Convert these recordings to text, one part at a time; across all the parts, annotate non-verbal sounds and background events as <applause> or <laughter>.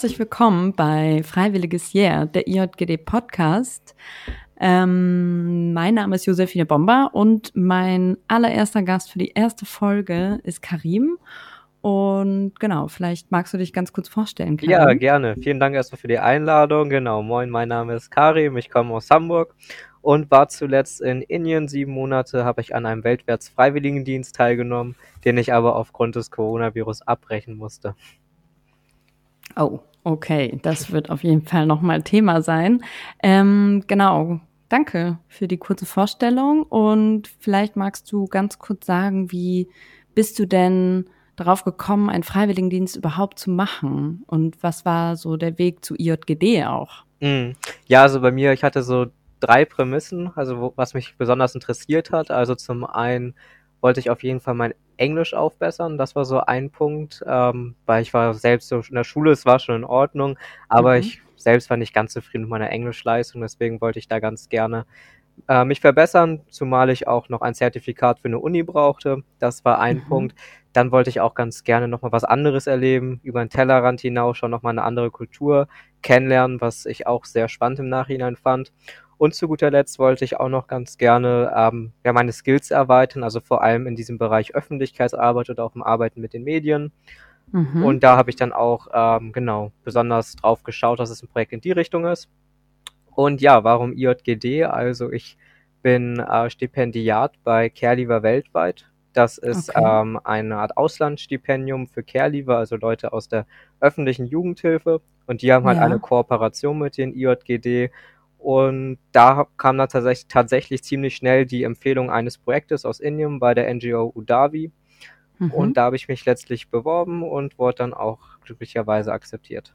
Herzlich willkommen bei Freiwilliges Jahr, der IJGD Podcast. Ähm, mein Name ist Josephine Bomber und mein allererster Gast für die erste Folge ist Karim. Und genau, vielleicht magst du dich ganz kurz vorstellen. Karim. Ja, gerne. Vielen Dank erstmal für die Einladung. Genau, moin, mein Name ist Karim, ich komme aus Hamburg und war zuletzt in Indien. Sieben Monate habe ich an einem weltwärts Freiwilligendienst teilgenommen, den ich aber aufgrund des Coronavirus abbrechen musste. Oh, okay. Das wird auf jeden Fall nochmal Thema sein. Ähm, genau. Danke für die kurze Vorstellung und vielleicht magst du ganz kurz sagen, wie bist du denn darauf gekommen, einen Freiwilligendienst überhaupt zu machen und was war so der Weg zu IJGD auch? Mm. Ja, also bei mir, ich hatte so drei Prämissen, also wo, was mich besonders interessiert hat. Also zum einen wollte ich auf jeden Fall mein Englisch aufbessern. Das war so ein Punkt, ähm, weil ich war selbst so in der Schule, es war schon in Ordnung, aber mhm. ich selbst war nicht ganz zufrieden mit meiner Englischleistung, deswegen wollte ich da ganz gerne äh, mich verbessern, zumal ich auch noch ein Zertifikat für eine Uni brauchte. Das war ein mhm. Punkt. Dann wollte ich auch ganz gerne nochmal was anderes erleben, über den Tellerrand hinaus schon nochmal eine andere Kultur kennenlernen, was ich auch sehr spannend im Nachhinein fand. Und zu guter Letzt wollte ich auch noch ganz gerne ähm, ja, meine Skills erweitern, also vor allem in diesem Bereich Öffentlichkeitsarbeit oder auch im Arbeiten mit den Medien. Mhm. Und da habe ich dann auch ähm, genau besonders drauf geschaut, dass es ein Projekt in die Richtung ist. Und ja, warum IJGD? Also ich bin äh, Stipendiat bei Caregiver weltweit. Das ist okay. ähm, eine Art Auslandsstipendium für Caregiver, also Leute aus der öffentlichen Jugendhilfe. Und die haben halt ja. eine Kooperation mit den IJGD und da kam dann tatsächlich, tatsächlich ziemlich schnell die Empfehlung eines Projektes aus Indien bei der NGO Udavi. Mhm. Und da habe ich mich letztlich beworben und wurde dann auch glücklicherweise akzeptiert.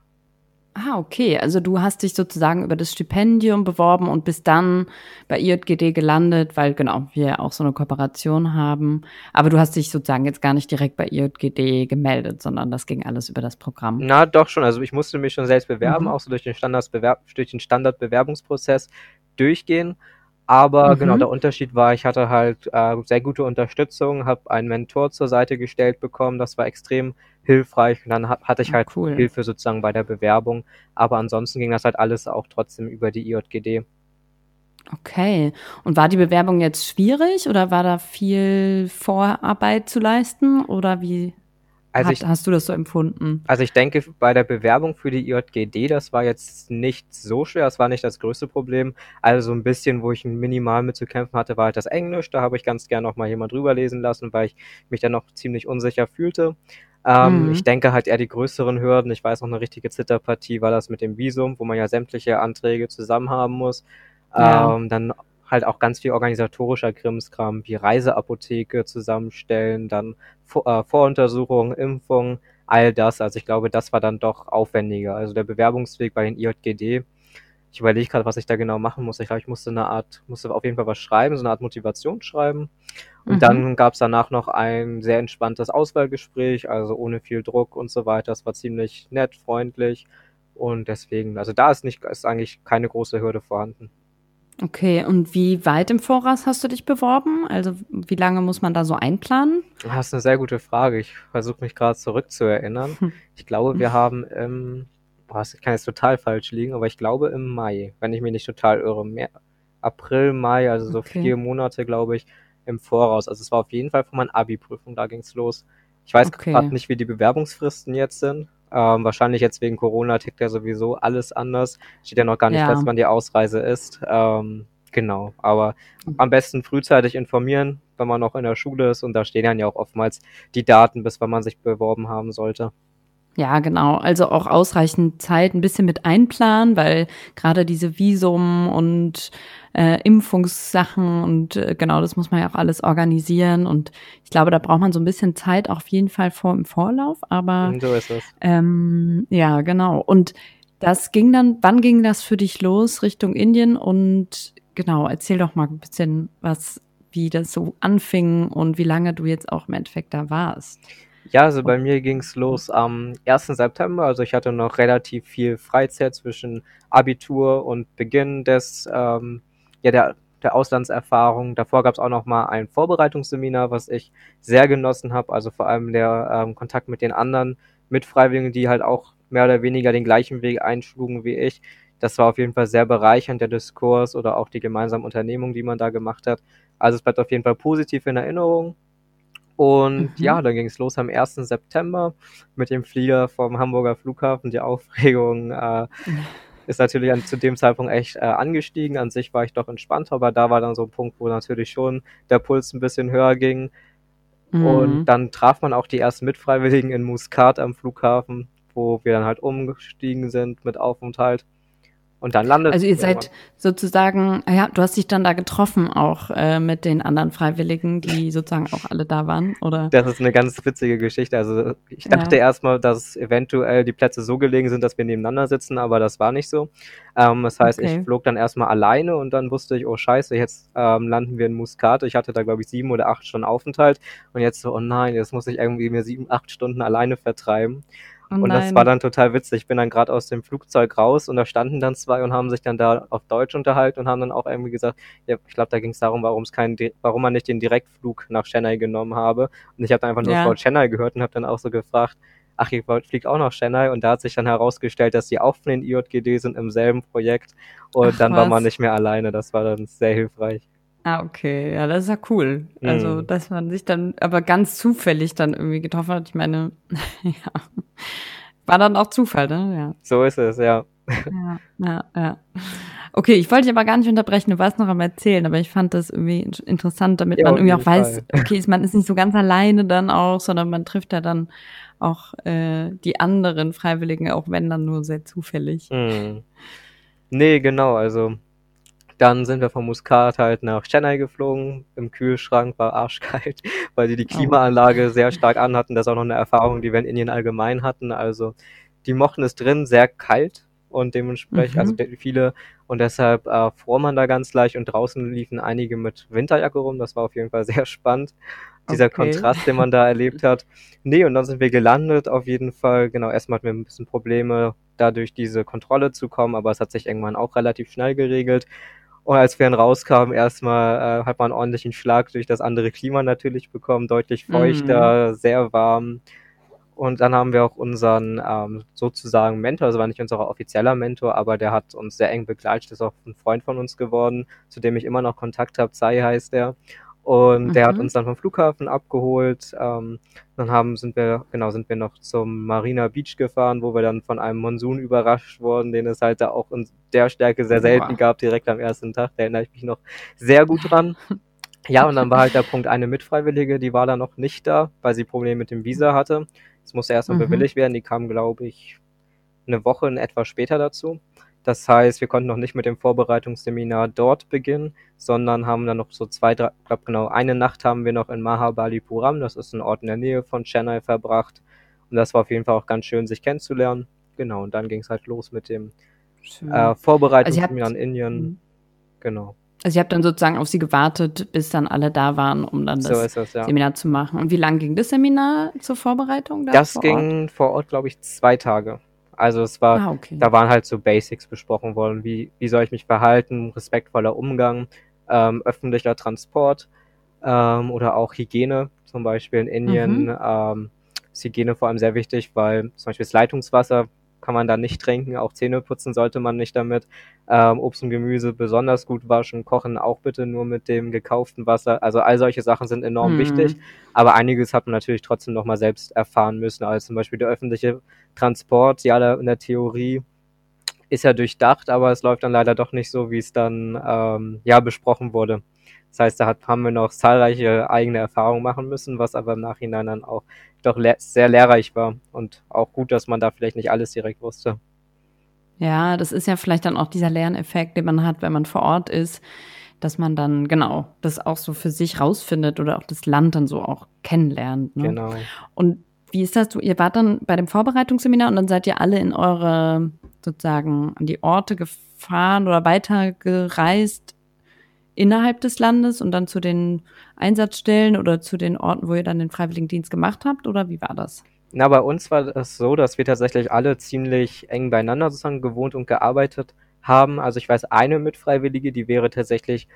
Ah, okay. Also du hast dich sozusagen über das Stipendium beworben und bist dann bei IJGD gelandet, weil genau, wir auch so eine Kooperation haben. Aber du hast dich sozusagen jetzt gar nicht direkt bei IJGD gemeldet, sondern das ging alles über das Programm. Na, doch schon. Also ich musste mich schon selbst bewerben, mhm. auch so durch den, durch den Standardbewerbungsprozess durchgehen. Aber mhm. genau, der Unterschied war, ich hatte halt äh, sehr gute Unterstützung, habe einen Mentor zur Seite gestellt bekommen. Das war extrem hilfreich. Und dann hatte ich ah, halt cool. Hilfe sozusagen bei der Bewerbung. Aber ansonsten ging das halt alles auch trotzdem über die IJGD. Okay. Und war die Bewerbung jetzt schwierig oder war da viel Vorarbeit zu leisten oder wie also Hat, ich, hast du das so empfunden? Also ich denke, bei der Bewerbung für die IJGD, das war jetzt nicht so schwer, das war nicht das größte Problem. Also so ein bisschen, wo ich minimal mit zu kämpfen hatte, war halt das Englisch. Da habe ich ganz gerne noch mal jemand drüber lesen lassen, weil ich mich dann noch ziemlich unsicher fühlte. Ähm, mhm. Ich denke halt eher die größeren Hürden. Ich weiß noch eine richtige Zitterpartie war das mit dem Visum, wo man ja sämtliche Anträge zusammen haben muss. Ja. Ähm, dann halt auch ganz viel organisatorischer Krimskram wie Reiseapotheke zusammenstellen, dann Vor äh, Voruntersuchungen, Impfungen, all das. Also ich glaube, das war dann doch aufwendiger. Also der Bewerbungsweg bei den IJGD, ich überlege gerade, was ich da genau machen muss. Ich glaube, ich musste eine Art, musste auf jeden Fall was schreiben, so eine Art Motivation schreiben. Und mhm. dann gab es danach noch ein sehr entspanntes Auswahlgespräch, also ohne viel Druck und so weiter. Es war ziemlich nett, freundlich. Und deswegen, also da ist nicht, ist eigentlich keine große Hürde vorhanden. Okay, und wie weit im Voraus hast du dich beworben? Also wie lange muss man da so einplanen? Das ist eine sehr gute Frage. Ich versuche mich gerade zurückzuerinnern. Hm. Ich glaube, wir haben im, boah, ich kann jetzt total falsch liegen, aber ich glaube im Mai, wenn ich mich nicht total irre, mehr, April, Mai, also so okay. vier Monate, glaube ich, im Voraus. Also es war auf jeden Fall von meiner Abi-Prüfung, da ging es los. Ich weiß okay. gerade nicht, wie die Bewerbungsfristen jetzt sind. Ähm, wahrscheinlich jetzt wegen Corona tickt ja sowieso alles anders. Steht ja noch gar nicht ja. fest, wann die Ausreise ist. Ähm, genau, aber am besten frühzeitig informieren, wenn man noch in der Schule ist und da stehen dann ja auch oftmals die Daten, bis wann man sich beworben haben sollte. Ja, genau. Also auch ausreichend Zeit ein bisschen mit einplanen, weil gerade diese Visum und äh, Impfungssachen und äh, genau, das muss man ja auch alles organisieren. Und ich glaube, da braucht man so ein bisschen Zeit auf jeden Fall vor im Vorlauf. Aber so ist es. Ähm, ja, genau. Und das ging dann, wann ging das für dich los Richtung Indien? Und genau, erzähl doch mal ein bisschen was, wie das so anfing und wie lange du jetzt auch im Endeffekt da warst. Ja, also bei mir ging es los am 1. September. Also ich hatte noch relativ viel Freizeit zwischen Abitur und Beginn des, ähm, ja, der, der Auslandserfahrung. Davor gab es auch noch mal ein Vorbereitungsseminar, was ich sehr genossen habe. Also vor allem der ähm, Kontakt mit den anderen Mitfreiwilligen, die halt auch mehr oder weniger den gleichen Weg einschlugen wie ich. Das war auf jeden Fall sehr bereichernd, der Diskurs oder auch die gemeinsamen Unternehmungen, die man da gemacht hat. Also es bleibt auf jeden Fall positiv in Erinnerung. Und mhm. ja, dann ging es los am 1. September mit dem Flieger vom Hamburger Flughafen. Die Aufregung äh, ist natürlich an, zu dem Zeitpunkt echt äh, angestiegen. An sich war ich doch entspannt, aber da war dann so ein Punkt, wo natürlich schon der Puls ein bisschen höher ging. Mhm. Und dann traf man auch die ersten Mitfreiwilligen in Muscat am Flughafen, wo wir dann halt umgestiegen sind mit Aufenthalt. Und dann landet Also ihr seid sozusagen, ah ja, du hast dich dann da getroffen auch äh, mit den anderen Freiwilligen, die <laughs> sozusagen auch alle da waren, oder? Das ist eine ganz witzige Geschichte. Also ich dachte ja. erstmal, dass eventuell die Plätze so gelegen sind, dass wir nebeneinander sitzen, aber das war nicht so. Ähm, das heißt, okay. ich flog dann erstmal alleine und dann wusste ich, oh scheiße, jetzt ähm, landen wir in Muscat. Ich hatte da, glaube ich, sieben oder acht Stunden Aufenthalt und jetzt so, oh nein, jetzt muss ich irgendwie mir sieben, acht Stunden alleine vertreiben. Oh und das war dann total witzig. Ich bin dann gerade aus dem Flugzeug raus und da standen dann zwei und haben sich dann da auf Deutsch unterhalten und haben dann auch irgendwie gesagt, ja, ich glaube, da ging es darum, warum es keinen, warum man nicht den Direktflug nach Chennai genommen habe. Und ich habe dann einfach nur ja. Chennai gehört und habe dann auch so gefragt, ach, ihr fliegt auch nach Chennai und da hat sich dann herausgestellt, dass die auch von den IJGD sind im selben Projekt und ach, dann was? war man nicht mehr alleine. Das war dann sehr hilfreich. Ah, okay. Ja, das ist ja cool. Also, mhm. Also, dass man sich dann aber ganz zufällig dann irgendwie getroffen hat. Ich meine, <laughs> ja. War dann auch Zufall, ne? Ja. So ist es, ja. Ja, ja, ja. Okay, ich wollte dich aber gar nicht unterbrechen, du warst noch am Erzählen, aber ich fand das irgendwie interessant, damit ja, man irgendwie auch weiß, Fall. okay, man ist nicht so ganz alleine dann auch, sondern man trifft ja dann auch äh, die anderen Freiwilligen, auch wenn dann nur sehr zufällig. Hm. Nee, genau, also dann sind wir von Muscat halt nach Chennai geflogen. Im Kühlschrank war arschkalt, <laughs> weil die die oh. Klimaanlage sehr stark anhatten. Das ist auch noch eine Erfahrung, die wir in Indien allgemein hatten. Also die mochten es drin sehr kalt und dementsprechend, also mhm. also viele und deshalb äh, fror man da ganz leicht und draußen liefen einige mit Winterjacke rum. Das war auf jeden Fall sehr spannend. Dieser okay. Kontrast, den man da erlebt hat. Nee, und dann sind wir gelandet, auf jeden Fall. Genau, erstmal hatten wir ein bisschen Probleme, dadurch diese Kontrolle zu kommen, aber es hat sich irgendwann auch relativ schnell geregelt. Und als wir dann rauskamen, erstmal äh, hat man ordentlich einen Schlag durch das andere Klima natürlich bekommen, deutlich feuchter, mhm. sehr warm. Und dann haben wir auch unseren ähm, sozusagen Mentor, also war nicht unser offizieller Mentor, aber der hat uns sehr eng begleitet, ist auch ein Freund von uns geworden, zu dem ich immer noch Kontakt habe, Zai heißt er. Und mhm. der hat mhm. uns dann vom Flughafen abgeholt. Ähm, dann haben, sind wir, genau, sind wir noch zum Marina Beach gefahren, wo wir dann von einem Monsun überrascht wurden, den es halt da auch in der Stärke sehr selten wow. gab, direkt am ersten Tag. Da erinnere ich mich noch sehr gut dran. <laughs> Ja, und dann war halt der Punkt, eine Mitfreiwillige, die war da noch nicht da, weil sie Probleme mit dem Visa hatte. Es musste erst mal mhm. bewilligt werden. Die kam, glaube ich, eine Woche in etwa später dazu. Das heißt, wir konnten noch nicht mit dem Vorbereitungsseminar dort beginnen, sondern haben dann noch so zwei, drei, ich glaube genau, eine Nacht haben wir noch in Mahabalipuram, das ist ein Ort in der Nähe von Chennai, verbracht. Und das war auf jeden Fall auch ganz schön, sich kennenzulernen. Genau, und dann ging es halt los mit dem äh, Vorbereitungsseminar also in Indien. Mhm. Genau. Also ihr habt dann sozusagen auf sie gewartet, bis dann alle da waren, um dann das, so das ja. Seminar zu machen. Und wie lange ging das Seminar zur Vorbereitung? Da das vor ging vor Ort, glaube ich, zwei Tage. Also es war, ah, okay. da waren halt so Basics besprochen worden, wie, wie soll ich mich verhalten, respektvoller Umgang, ähm, öffentlicher Transport ähm, oder auch Hygiene, zum Beispiel in Indien mhm. ähm, ist Hygiene vor allem sehr wichtig, weil zum Beispiel das Leitungswasser kann man da nicht trinken, auch Zähne putzen sollte man nicht damit. Ähm, Obst und Gemüse besonders gut waschen, kochen auch bitte nur mit dem gekauften Wasser. Also all solche Sachen sind enorm mhm. wichtig, aber einiges hat man natürlich trotzdem nochmal selbst erfahren müssen, also zum Beispiel der öffentliche Transport, ja, in der Theorie ist ja durchdacht, aber es läuft dann leider doch nicht so, wie es dann ähm, ja besprochen wurde. Das heißt, da hat, haben wir noch zahlreiche eigene Erfahrungen machen müssen, was aber im Nachhinein dann auch doch sehr lehrreich war und auch gut, dass man da vielleicht nicht alles direkt wusste. Ja, das ist ja vielleicht dann auch dieser Lerneffekt, den man hat, wenn man vor Ort ist, dass man dann genau das auch so für sich rausfindet oder auch das Land dann so auch kennenlernt. Ne? Genau. Und wie ist das? Du, ihr wart dann bei dem Vorbereitungsseminar und dann seid ihr alle in eure sozusagen an die Orte gefahren oder weitergereist innerhalb des Landes und dann zu den Einsatzstellen oder zu den Orten, wo ihr dann den Freiwilligendienst gemacht habt? Oder wie war das? Na, bei uns war das so, dass wir tatsächlich alle ziemlich eng beieinander sozusagen gewohnt und gearbeitet haben. Also ich weiß, eine Mitfreiwillige, die wäre tatsächlich,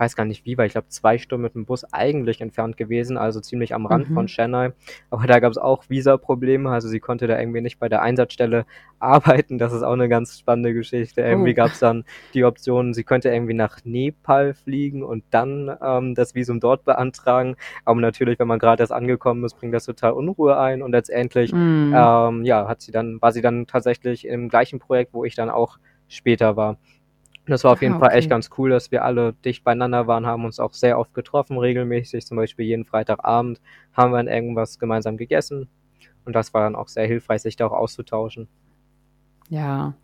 weiß gar nicht wie, weil ich glaube zwei Stunden mit dem Bus eigentlich entfernt gewesen, also ziemlich am Rand Mhm. von Chennai. Aber da gab es auch Visa-Probleme, also sie konnte da irgendwie nicht bei der Einsatzstelle <laughs> arbeiten. Das ist auch eine ganz spannende Geschichte. Irgendwie Oh. gab es dann die Option, sie könnte irgendwie nach Nepal fliegen und dann ähm, das Visum dort beantragen. Aber natürlich, wenn man gerade erst angekommen ist, bringt das total Unruhe ein und letztendlich Mhm. ähm, ja, hat sie dann, war sie dann tatsächlich im gleichen Projekt, wo ich dann auch später war. Und das war auf jeden Ah, Fall echt okay. ganz cool, dass wir alle dicht beieinander waren, haben uns auch sehr oft getroffen, regelmäßig. Zum Beispiel jeden Freitagabend haben wir dann irgendwas gemeinsam gegessen. Und das war dann auch sehr hilfreich, sich da auch auszutauschen. Ja,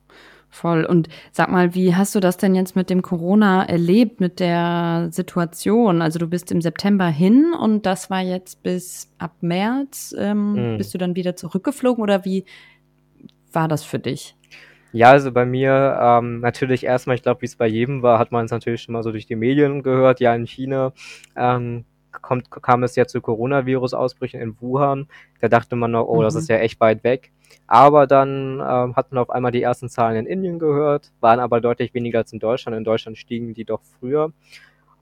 voll. Und sag mal, wie hast du das denn jetzt mit dem Corona erlebt, mit der Situation? Also du bist im September hin und das war jetzt bis ab März. Ähm, Mhm. Bist du dann wieder zurückgeflogen oder wie war das für dich? Ja, also bei mir ähm, natürlich erstmal, ich glaube, wie es bei jedem war, hat man es natürlich schon mal so durch die Medien gehört. Ja, in China ähm, kommt, kam es ja zu Coronavirus-Ausbrüchen in Wuhan. Da dachte man noch, oh, das Mhm. ist ja echt weit weg. Aber dann ähm, hat man auf einmal die ersten Zahlen in Indien gehört, waren aber deutlich weniger als in Deutschland. In Deutschland stiegen die doch früher.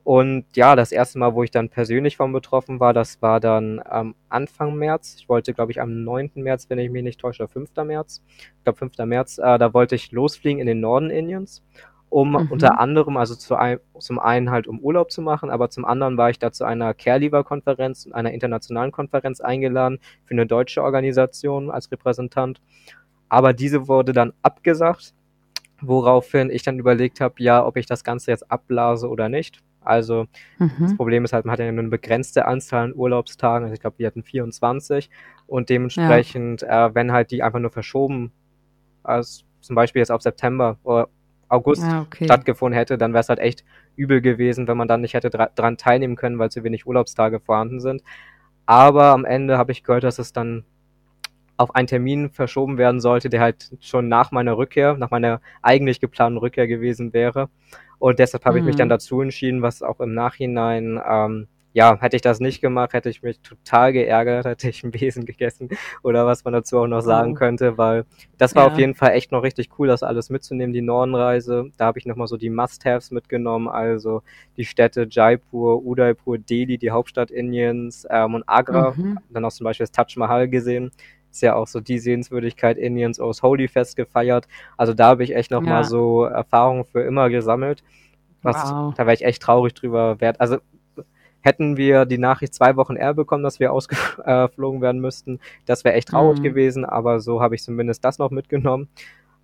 Und ja, das erste Mal, wo ich dann persönlich von betroffen war, das war dann ähm, Anfang März. Ich wollte, glaube ich, am 9. März, wenn ich mich nicht täusche, oder 5. März. Ich glaube, 5. März, äh, da wollte ich losfliegen in den Norden Indiens, um Mhm. unter anderem, also zu ein, zum einen halt um Urlaub zu machen, aber zum anderen war ich da zu einer Care-Leaver-Konferenz, einer internationalen Konferenz eingeladen für eine deutsche Organisation als Repräsentant. Aber diese wurde dann abgesagt, woraufhin ich dann überlegt habe, ja, ob ich das Ganze jetzt abblase oder nicht. Also das Mhm. Problem ist halt, man hat ja nur eine begrenzte Anzahl an Urlaubstagen. Also ich glaube, wir hatten 24 und dementsprechend, äh, wenn halt die einfach nur verschoben, als zum Beispiel jetzt auf September oder August Ah, okay. stattgefunden hätte, dann wäre es halt echt übel gewesen, wenn man dann nicht hätte dra dran teilnehmen können, weil zu wenig Urlaubstage vorhanden sind. Aber am Ende habe ich gehört, dass es dann auf einen Termin verschoben werden sollte, der halt schon nach meiner Rückkehr, nach meiner eigentlich geplanten Rückkehr gewesen wäre. Und deshalb habe ich mich dann Mhm. dazu entschieden, was auch im Nachhinein, ähm, ja, hätte ich das nicht gemacht, hätte ich mich total geärgert, <laughs> hätte ich einen Besen gegessen oder was man dazu auch noch sagen Oh. könnte, weil das war auf Ja. jeden Fall echt noch richtig cool, das alles mitzunehmen, die Nordenreise. Da habe ich nochmal so die Must-Haves mitgenommen, also die Städte Jaipur, Udaipur, Delhi, die Hauptstadt Indiens ähm, und Agra. Mhm. Dann auch zum Beispiel das Taj Mahal gesehen. Ist ja auch so die Sehenswürdigkeit Indiens aus Holy Fest gefeiert. Also da habe ich echt nochmal Ja. so Erfahrungen für immer gesammelt. Was, Wow. Da wäre ich echt traurig drüber wert. Also hätten wir die Nachricht zwei Wochen eher bekommen, dass wir ausgeflogen <laughs> werden müssten, das wäre echt traurig Mhm. gewesen, aber so habe ich zumindest das noch mitgenommen.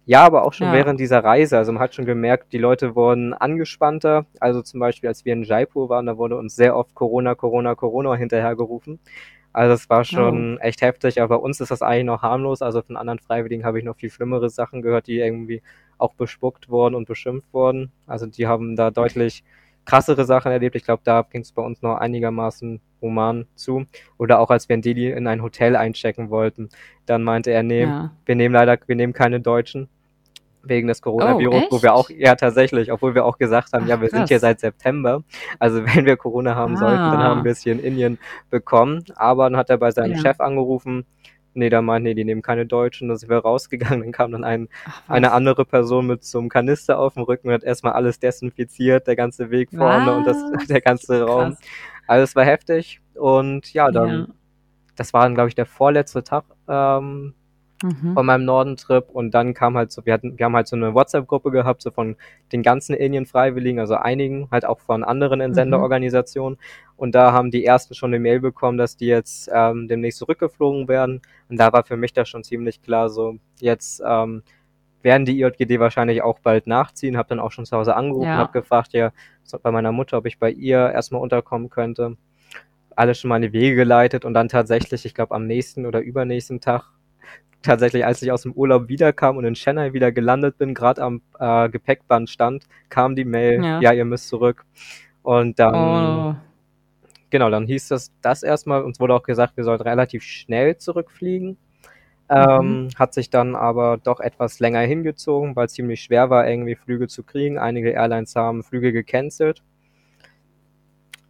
Ja, aber auch schon Ja. während dieser Reise. Also man hat schon gemerkt, die Leute wurden angespannter. Also zum Beispiel, als wir in Jaipur waren, da wurde uns sehr oft Corona, Corona, Corona hinterhergerufen. Also es war schon echt heftig, aber bei uns ist das eigentlich noch harmlos. Also von anderen Freiwilligen habe ich noch viel schlimmere Sachen gehört, die irgendwie auch bespuckt wurden und beschimpft wurden. Also die haben da deutlich krassere Sachen erlebt. Ich glaube, da ging es bei uns noch einigermaßen human zu. Oder auch als wir in Delhi in ein Hotel einchecken wollten, dann meinte er, nee, Ja. wir nehmen leider, wir nehmen keine Deutschen wegen des Coronavirus, wo wir auch, ja tatsächlich, obwohl wir auch gesagt haben, Ach, ja, wir sind krass. hier seit September. Also <laughs> wenn wir Corona haben sollten, dann Ah. haben wir es hier in Indien bekommen. Aber dann hat er bei seinem Ja. Chef angerufen, nee, da meint, nee, die nehmen keine Deutschen, dann sind wir rausgegangen, dann kam dann ein, Ach, eine andere Person mit so einem Kanister auf dem Rücken und hat erstmal alles desinfiziert, der ganze Weg vorne und das, <laughs> der ganze Raum. Krass. Also es war heftig und ja, dann, Ja. das war dann, glaube ich, der vorletzte Tag ähm, Mhm. von meinem Nordentrip und dann kam halt so, wir hatten, wir haben halt so eine WhatsApp-Gruppe gehabt, so von den ganzen Indien-Freiwilligen, also einigen, halt auch von anderen Mhm. Entsenderorganisationen und da haben die ersten schon eine Mail bekommen, dass die jetzt ähm, demnächst zurückgeflogen werden und da war für mich das schon ziemlich klar, so jetzt ähm, werden die IJGD wahrscheinlich auch bald nachziehen, habe dann auch schon zu Hause angerufen, Ja. habe gefragt, ja, bei meiner Mutter, ob ich bei ihr erstmal unterkommen könnte, alles schon mal in die Wege geleitet und dann tatsächlich, ich glaube am nächsten oder übernächsten Tag tatsächlich, als ich aus dem Urlaub wiederkam und in Chennai wieder gelandet bin, gerade am äh, Gepäckband stand, kam die Mail, Ja. ja. ihr müsst zurück. Und dann, Oh. genau, dann hieß das das erstmal. Uns wurde auch gesagt, wir sollten relativ schnell zurückfliegen. Ähm, hat sich dann aber doch etwas länger hingezogen, weil es ziemlich schwer war, irgendwie Flüge zu kriegen. Einige Airlines haben Flüge gecancelt.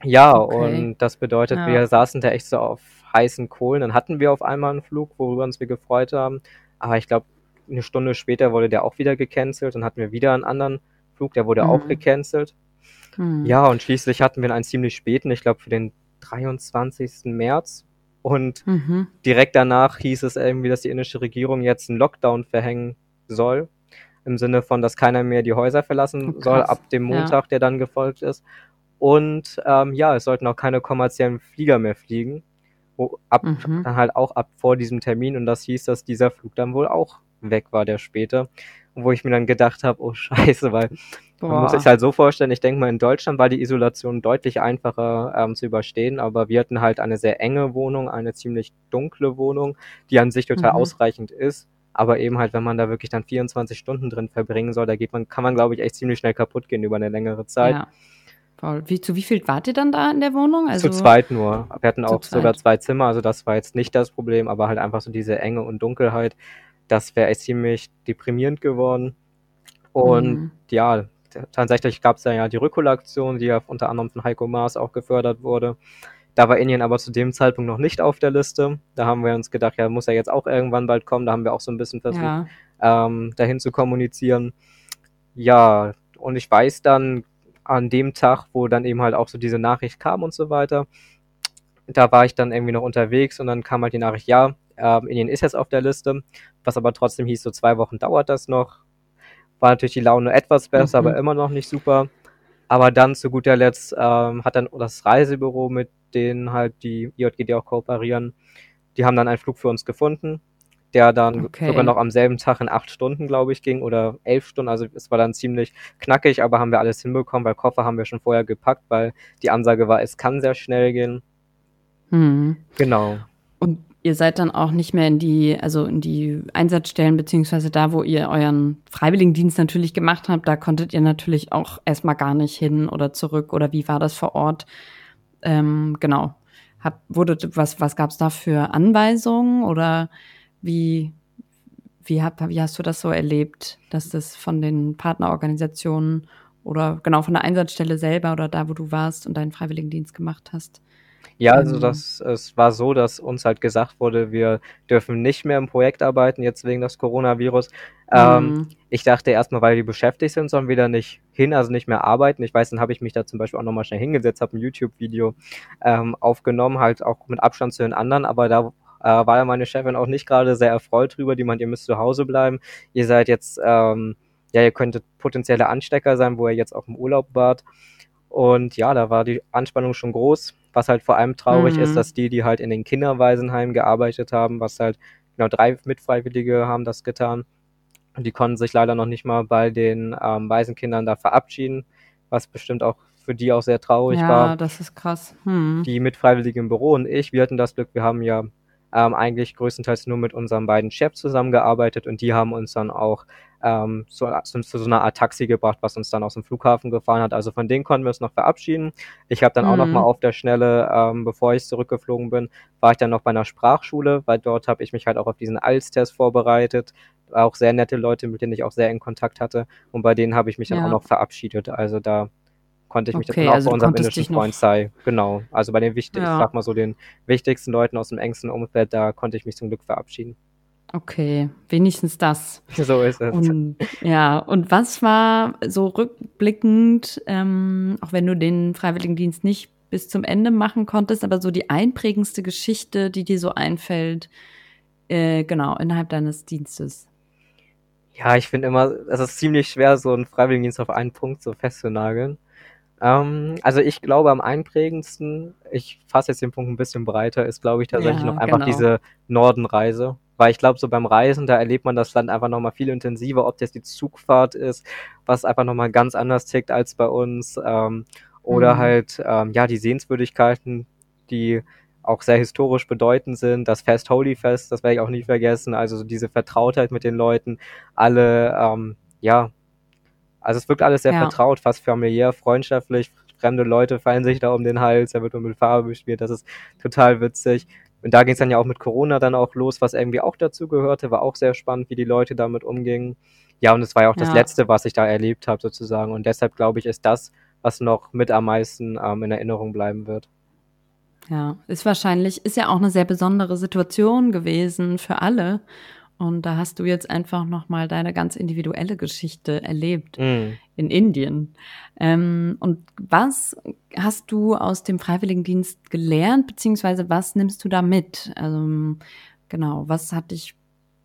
Ja, Okay. und das bedeutet, Ja. wir saßen da echt so auf heißen Kohlen. Dann hatten wir auf einmal einen Flug, worüber uns wir gefreut haben. Aber ich glaube, eine Stunde später wurde der auch wieder gecancelt. Dann hatten wir wieder einen anderen Flug, der wurde auch Mhm. gecancelt. Mhm. Ja, und schließlich hatten wir einen ziemlich späten, ich glaube für den 23. März. Und mhm. direkt danach hieß es irgendwie, dass die indische Regierung jetzt einen Lockdown verhängen soll. Im Sinne von, dass keiner mehr die Häuser verlassen oh, soll ab dem Montag, ja. der dann gefolgt ist. Und ähm, ja, es sollten auch keine kommerziellen Flieger mehr fliegen. Wo ab, mhm. dann halt auch ab vor diesem Termin. Und das hieß, dass dieser Flug dann wohl auch weg war, der späte. Wo ich mir dann gedacht habe, oh <laughs> scheiße, weil Boah. man muss sich halt so vorstellen, ich denke mal, in Deutschland war die Isolation deutlich einfacher ähm, zu überstehen, aber wir hatten halt eine sehr enge Wohnung, eine ziemlich dunkle Wohnung, die an sich total mhm. ausreichend ist. Aber eben halt, wenn man da wirklich dann 24 Stunden drin verbringen soll, da geht man, kann man, glaube ich, echt ziemlich schnell kaputt gehen über eine längere Zeit. Ja. Paul, wie, zu wie viel wart ihr dann da in der Wohnung? Also zu zweit nur. Wir hatten auch zweit. sogar zwei Zimmer, also das war jetzt nicht das Problem, aber halt einfach so diese Enge und Dunkelheit, das wäre echt ziemlich deprimierend geworden. Und mhm. ja, tatsächlich gab es ja, ja die Rückholaktion, die ja unter anderem von Heiko Maas auch gefördert wurde. Da war Indien aber zu dem Zeitpunkt noch nicht auf der Liste. Da haben wir uns gedacht, ja, muss ja jetzt auch irgendwann bald kommen. Da haben wir auch so ein bisschen versucht, ja. ähm, dahin zu kommunizieren. Ja, und ich weiß dann an dem Tag, wo dann eben halt auch so diese Nachricht kam und so weiter, da war ich dann irgendwie noch unterwegs und dann kam halt die Nachricht, ja, ähm, Indien ist jetzt auf der Liste, was aber trotzdem hieß, so zwei Wochen dauert das noch. War natürlich die Laune etwas besser, mhm. aber immer noch nicht super. Aber dann zu guter Letzt ähm, hat dann das Reisebüro, mit denen halt die IJGD auch kooperieren, die haben dann einen Flug für uns gefunden, der dann okay. sogar noch am selben Tag in acht Stunden, glaube ich, ging oder elf Stunden. Also es war dann ziemlich knackig, aber haben wir alles hinbekommen, weil Koffer haben wir schon vorher gepackt, weil die Ansage war, es kann sehr schnell gehen. Mhm. Genau. Und ihr seid dann auch nicht mehr in die, also in die Einsatzstellen, beziehungsweise da, wo ihr euren Freiwilligendienst natürlich gemacht habt, da konntet ihr natürlich auch erstmal gar nicht hin oder zurück oder wie war das vor Ort? Ähm, genau. Hab, wurde, was, was gab es da für Anweisungen oder wie, wie, hab, wie hast du das so erlebt, dass das von den Partnerorganisationen oder genau von der Einsatzstelle selber oder da, wo du warst und deinen Freiwilligendienst gemacht hast, ja, also ähm. das, es war so, dass uns halt gesagt wurde, wir dürfen nicht mehr im Projekt arbeiten, jetzt wegen des Coronavirus. Ähm, mhm. ich dachte erstmal, weil die beschäftigt sind, sollen wir da nicht hin, also nicht mehr arbeiten. Ich weiß, dann habe ich mich da zum Beispiel auch nochmal schnell hingesetzt, habe ein YouTube-Video ähm, aufgenommen, halt auch mit Abstand zu den anderen, aber da äh, war ja meine Chefin auch nicht gerade sehr erfreut drüber, die meint, ihr müsst zu Hause bleiben. Ihr seid jetzt, ähm, ja, ihr könntet potenzielle Anstecker sein, wo ihr jetzt auch im Urlaub wart. Und ja, da war die Anspannung schon groß. Was halt vor allem traurig mhm. ist, dass die, die halt in den Kinderwaisenheimen gearbeitet haben, was halt genau drei Mitfreiwillige haben das getan. Und die konnten sich leider noch nicht mal bei den ähm, Waisenkindern da verabschieden, was bestimmt auch für die auch sehr traurig ja, war. Ja, das ist krass. Hm. Die Mitfreiwilligen im Büro und ich, wir hatten das Glück, wir haben ja ähm, eigentlich größtenteils nur mit unseren beiden Chefs zusammengearbeitet und die haben uns dann auch ähm, zu, zu, so einer Art Taxi gebracht, was uns dann aus dem Flughafen gefahren hat. Also von denen konnten wir uns noch verabschieden. Ich habe dann mhm. auch noch mal auf der Schnelle, ähm, bevor ich zurückgeflogen bin, war ich dann noch bei einer Sprachschule, weil dort habe ich mich halt auch auf diesen IELTS-Test vorbereitet. Auch sehr nette Leute, mit denen ich auch sehr in Kontakt hatte. Und bei denen habe ich mich dann ja. auch noch verabschiedet. Also da konnte ich mich okay, dann auch also bei unserem indischen Freund sei. Genau. Also bei den wichtigsten, ja. ich sag mal so den wichtigsten Leuten aus dem engsten Umfeld, da konnte ich mich zum Glück verabschieden. Okay, wenigstens das. <laughs> So ist es. Und, ja, und was war so rückblickend, ähm, auch wenn du den Freiwilligendienst nicht bis zum Ende machen konntest, aber so die einprägendste Geschichte, die dir so einfällt, äh, genau, innerhalb deines Dienstes? Ja, ich finde immer, es ist ziemlich schwer, so einen Freiwilligendienst auf einen Punkt so festzunageln. Ähm, also ich glaube am einprägendsten, ich fasse jetzt den Punkt ein bisschen breiter, ist glaube ich tatsächlich ja, noch einfach genau. diese Nordenreise weil ich glaube, so beim Reisen, da erlebt man das Land einfach nochmal viel intensiver, ob das die Zugfahrt ist, was einfach nochmal ganz anders tickt als bei uns. Ähm, oder mhm. halt, ähm, ja, die Sehenswürdigkeiten, die auch sehr historisch bedeutend sind. Das Fest Holy Fest, das werde ich auch nie vergessen. Also so diese Vertrautheit mit den Leuten, alle, ähm, ja, also es wirkt alles sehr ja. vertraut, fast familiär, freundschaftlich. Fremde Leute fallen sich da um den Hals, da wird man mit Farbe bespielt, das ist total witzig. Und da ging es dann ja auch mit Corona dann auch los, was irgendwie auch dazu gehörte, war auch sehr spannend, wie die Leute damit umgingen. Ja, und es war ja auch ja. das Letzte, was ich da erlebt habe, sozusagen. Und deshalb glaube ich, ist das, was noch mit am meisten ähm, in Erinnerung bleiben wird. Ja, ist wahrscheinlich, ist ja auch eine sehr besondere Situation gewesen für alle. Und da hast du jetzt einfach nochmal deine ganz individuelle Geschichte erlebt mm. in Indien. Ähm, und was hast du aus dem Freiwilligendienst gelernt, beziehungsweise was nimmst du da mit? Also, genau, was hat dich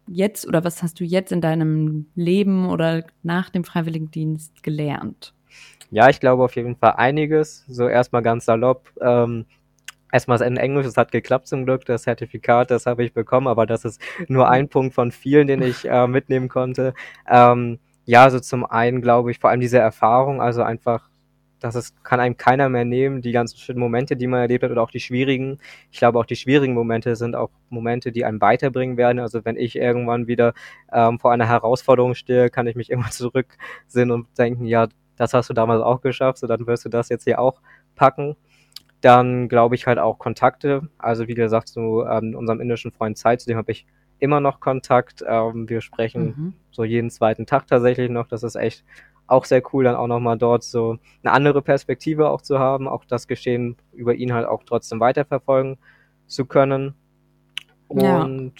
jetzt oder was hast du jetzt in deinem Leben oder nach dem Freiwilligendienst gelernt? Ja, ich glaube auf jeden Fall einiges. So erstmal ganz salopp. Ähm, erstmal in Englisch, es hat geklappt zum Glück, das Zertifikat, das habe ich bekommen, aber das ist nur ein Punkt von vielen, den ich äh, mitnehmen konnte. Ähm, ja, also zum einen glaube ich vor allem diese Erfahrung, also einfach, dass es kann einem keiner mehr nehmen, die ganzen schönen Momente, die man erlebt hat oder auch die schwierigen. Ich glaube auch die schwierigen Momente sind auch Momente, die einen weiterbringen werden. Also wenn ich irgendwann wieder ähm, vor einer Herausforderung stehe, kann ich mich <laughs> immer zurücksehen und denken, ja, das hast du damals auch geschafft, so dann wirst du das jetzt hier auch packen. Dann glaube ich halt auch Kontakte. Also wie gesagt, zu ähm, unserem indischen Freund Zeit, zu dem habe ich immer noch Kontakt. Ähm, wir sprechen mhm. so jeden zweiten Tag tatsächlich noch. Das ist echt auch sehr cool, dann auch nochmal dort so eine andere Perspektive auch zu haben, auch das Geschehen über ihn halt auch trotzdem weiterverfolgen zu können. Und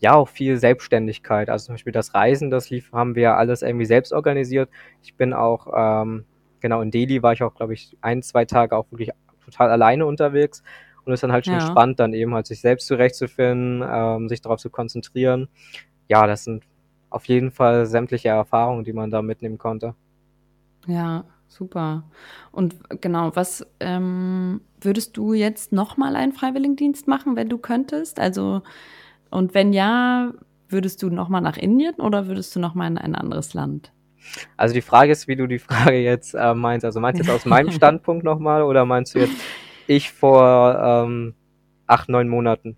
ja, ja auch viel Selbstständigkeit. Also zum Beispiel das Reisen, das lief, haben wir alles irgendwie selbst organisiert. Ich bin auch ähm, genau, in Delhi war ich auch, glaube ich, ein, zwei Tage auch wirklich total alleine unterwegs. Und es ist dann halt schon ja. spannend, dann eben halt sich selbst zurechtzufinden, ähm, sich darauf zu konzentrieren. Ja, das sind auf jeden Fall sämtliche Erfahrungen, die man da mitnehmen konnte. Ja, super. Und genau, was ähm, würdest du jetzt nochmal einen Freiwilligendienst machen, wenn du könntest? Also, und wenn ja, würdest du nochmal nach Indien oder würdest du nochmal in ein anderes Land? Also die Frage ist, wie du die <laughs> Frage jetzt äh, meinst. Also meinst du jetzt aus meinem <laughs> Standpunkt nochmal oder meinst du jetzt ich vor ähm, acht, neun Monaten?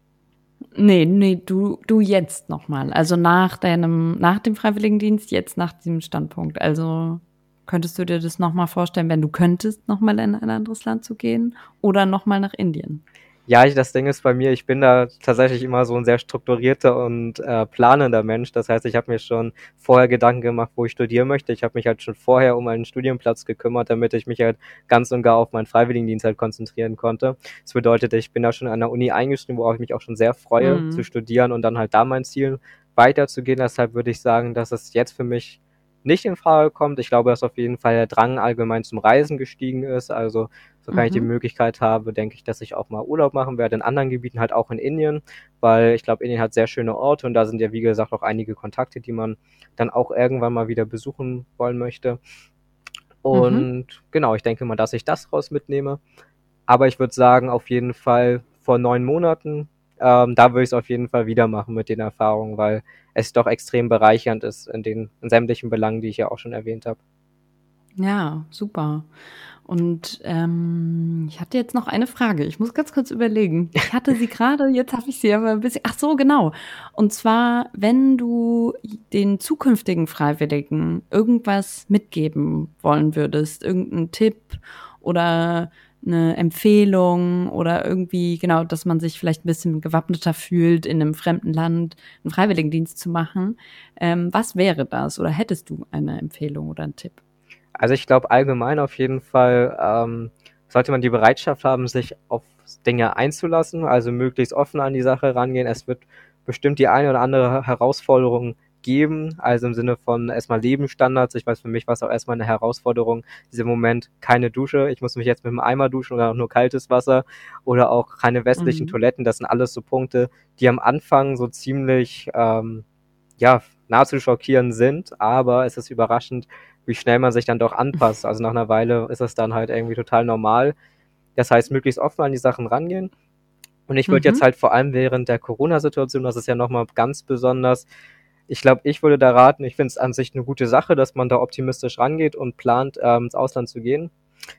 Nee, nee, du, du jetzt nochmal. Also nach deinem, nach dem Freiwilligendienst, jetzt nach diesem Standpunkt. Also könntest du dir das nochmal vorstellen, wenn du könntest, nochmal in ein anderes Land zu gehen oder nochmal nach Indien? Ja, ich, das Ding ist bei mir, ich bin da tatsächlich immer so ein sehr strukturierter und äh, planender Mensch. Das heißt, ich habe mir schon vorher Gedanken gemacht, wo ich studieren möchte. Ich habe mich halt schon vorher um einen Studienplatz gekümmert, damit ich mich halt ganz und gar auf meinen Freiwilligendienst halt konzentrieren konnte. Das bedeutet, ich bin da schon an der Uni eingeschrieben, worauf ich mich auch schon sehr freue, mhm. zu studieren und dann halt da mein Ziel weiterzugehen. Deshalb würde ich sagen, dass es jetzt für mich nicht in Frage kommt. Ich glaube, dass auf jeden Fall der Drang allgemein zum Reisen gestiegen ist. Also, sofern mhm. ich die mhm. Möglichkeit habe, denke ich, dass ich auch mal Urlaub machen werde in anderen Gebieten, halt auch in Indien, weil ich glaube, Indien hat sehr schöne Orte und da sind ja, wie gesagt, auch einige Kontakte, die man dann auch irgendwann mal wieder besuchen wollen möchte. Und mhm. genau, ich denke mal, dass ich das raus mitnehme. Aber ich würde sagen, auf jeden Fall vor neun Monaten ähm, da würde ich es auf jeden Fall wieder machen mit den Erfahrungen, weil es doch extrem bereichernd ist in den in sämtlichen Belangen, die ich ja auch schon erwähnt habe. Ja, super. Und ähm, ich hatte jetzt noch eine Frage. Ich muss ganz kurz überlegen. Ich hatte sie <laughs> gerade, jetzt habe ich sie aber ein bisschen. Ach so, genau. Und zwar, wenn du den zukünftigen Freiwilligen irgendwas mitgeben wollen würdest, irgendeinen Tipp oder eine Empfehlung oder irgendwie, genau, dass man sich vielleicht ein bisschen gewappneter fühlt, in einem fremden Land einen Freiwilligendienst zu machen. Ähm, was wäre das? Oder hättest du eine Empfehlung oder einen Tipp? Also ich glaube allgemein auf jeden Fall ähm, sollte man die Bereitschaft haben, sich auf Dinge einzulassen, also möglichst offen an die Sache rangehen. Es wird bestimmt die eine oder andere Herausforderung geben, also im Sinne von erstmal Lebensstandards. Ich weiß, für mich war es auch erstmal eine Herausforderung, dieser Moment keine Dusche. Ich muss mich jetzt mit einem Eimer duschen oder nur kaltes Wasser oder auch keine westlichen mhm. Toiletten. Das sind alles so Punkte, die am Anfang so ziemlich, ähm, ja, nahezu schockierend sind, aber es ist überraschend, wie schnell man sich dann doch anpasst. Also nach einer Weile ist es dann halt irgendwie total normal. Das heißt, möglichst offen an die Sachen rangehen. Und ich würde mhm. jetzt halt vor allem während der Corona-Situation, das ist ja nochmal ganz besonders, ich glaube, ich würde da raten, ich finde es an sich eine gute Sache, dass man da optimistisch rangeht und plant, ähm, ins Ausland zu gehen.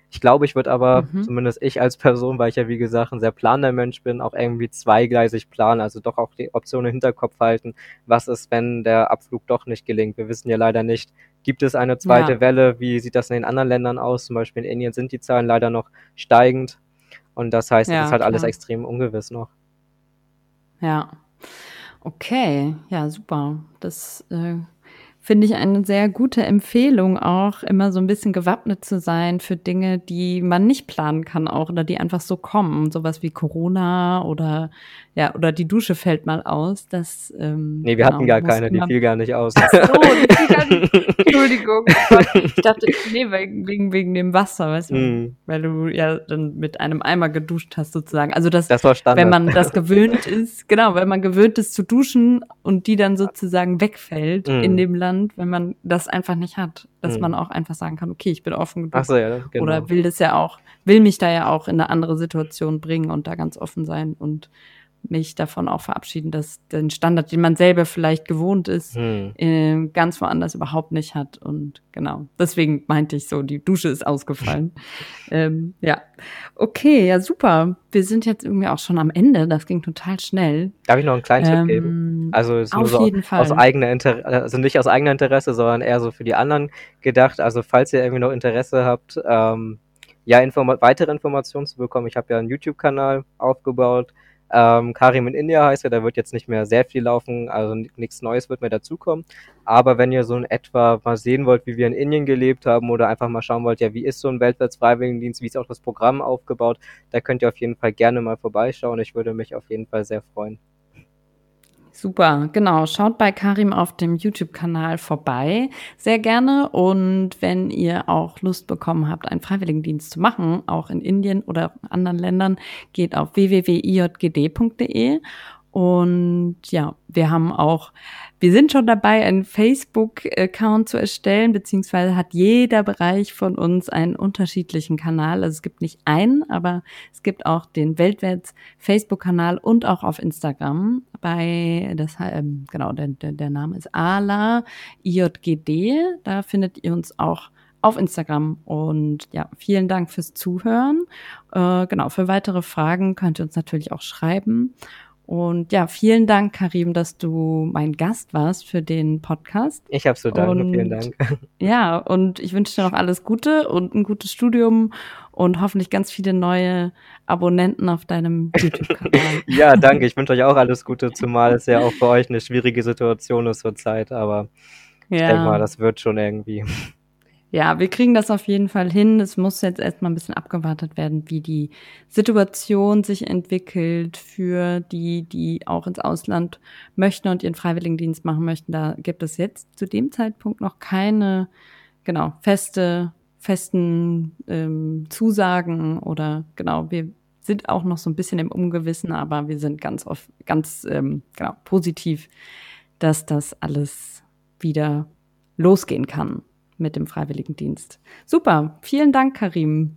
Ich glaube, ich würde aber, mhm. zumindest ich als Person, weil ich ja wie gesagt ein sehr planender Mensch bin, auch irgendwie zweigleisig planen, also doch auch die Option im Hinterkopf halten, was ist, wenn der Abflug doch nicht gelingt. Wir wissen ja leider nicht, gibt es eine zweite ja. Welle, wie sieht das in den anderen Ländern aus? Zum Beispiel in Indien sind die Zahlen leider noch steigend und das heißt, es ja, ist halt klar. alles extrem ungewiss noch. Ja, Okay, ja, super. Das äh, finde ich eine sehr gute Empfehlung auch, immer so ein bisschen gewappnet zu sein für Dinge, die man nicht planen kann auch oder die einfach so kommen. Sowas wie Corona oder ja, oder die Dusche fällt mal aus. Das, ähm, nee, wir genau, hatten gar keine, die fiel gar nicht aus. Ach so, die fiel gar nicht. <laughs> Entschuldigung. Ich dachte, nee, wegen, wegen dem Wasser, weißt du? Mm. Weil du ja dann mit einem Eimer geduscht hast sozusagen. Also das, das war Standard. wenn man das gewöhnt ist, genau, wenn man gewöhnt ist zu duschen und die dann sozusagen wegfällt mm. in dem Land, wenn man das einfach nicht hat, dass mhm. man auch einfach sagen kann, okay, ich bin offen genug. Ach so, ja, genau. Oder will das ja auch, will mich da ja auch in eine andere Situation bringen und da ganz offen sein und mich davon auch verabschieden, dass den Standard, den man selber vielleicht gewohnt ist, hm. äh, ganz woanders überhaupt nicht hat. Und genau, deswegen meinte ich so, die Dusche ist ausgefallen. <laughs> ähm, ja, okay, ja super. Wir sind jetzt irgendwie auch schon am Ende. Das ging total schnell. Darf ich noch einen kleinen ähm, Tipp geben? Also ist nur so aus eigener Interesse, also nicht aus eigener Interesse, sondern eher so für die anderen gedacht. Also falls ihr irgendwie noch Interesse habt, ähm, ja, Inform weitere Informationen zu bekommen. Ich habe ja einen YouTube-Kanal aufgebaut ähm, Karim in India heißt er, da wird jetzt nicht mehr sehr viel laufen, also nichts Neues wird mehr dazukommen. Aber wenn ihr so in etwa mal sehen wollt, wie wir in Indien gelebt haben oder einfach mal schauen wollt, ja, wie ist so ein weltwärts Freiwilligendienst, wie ist auch das Programm aufgebaut, da könnt ihr auf jeden Fall gerne mal vorbeischauen. Ich würde mich auf jeden Fall sehr freuen. Super, genau. Schaut bei Karim auf dem YouTube-Kanal vorbei. Sehr gerne. Und wenn ihr auch Lust bekommen habt, einen Freiwilligendienst zu machen, auch in Indien oder anderen Ländern, geht auf www.ijgd.de und ja, wir haben auch, wir sind schon dabei, einen Facebook-Account zu erstellen, beziehungsweise hat jeder Bereich von uns einen unterschiedlichen Kanal. Also es gibt nicht einen, aber es gibt auch den weltwärts Facebook-Kanal und auch auf Instagram. Bei, das, ähm, genau, der, der, Name ist Ala IJGD. Da findet ihr uns auch auf Instagram. Und ja, vielen Dank fürs Zuhören. Äh, genau, für weitere Fragen könnt ihr uns natürlich auch schreiben. Und ja, vielen Dank, Karim, dass du mein Gast warst für den Podcast. Ich habe so danke, vielen Dank. <laughs> Ja, und ich wünsche dir noch alles Gute und ein gutes Studium und hoffentlich ganz viele neue Abonnenten auf deinem <laughs> YouTube-Kanal. ja, danke. Ich wünsche euch auch alles Gute, zumal es ja auch für euch eine schwierige Situation ist zurzeit. Aber ja. ich denke mal, das wird schon irgendwie. Ja, wir kriegen das auf jeden Fall hin. Es muss jetzt erstmal ein bisschen abgewartet werden, wie die Situation sich entwickelt für die, die auch ins Ausland möchten und ihren Freiwilligendienst machen möchten. Da gibt es jetzt zu dem Zeitpunkt noch keine, genau, feste, festen ähm, Zusagen oder genau, wir sind auch noch so ein bisschen im Ungewissen, aber wir sind ganz oft, ganz ähm, genau, positiv, dass das alles wieder losgehen kann mit dem Freiwilligendienst. Super, vielen Dank, Karim.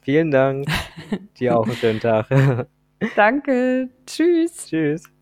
Vielen Dank. Dir auch einen schönen Tag. <laughs> <laughs> Danke. Tschüss. Tschüss.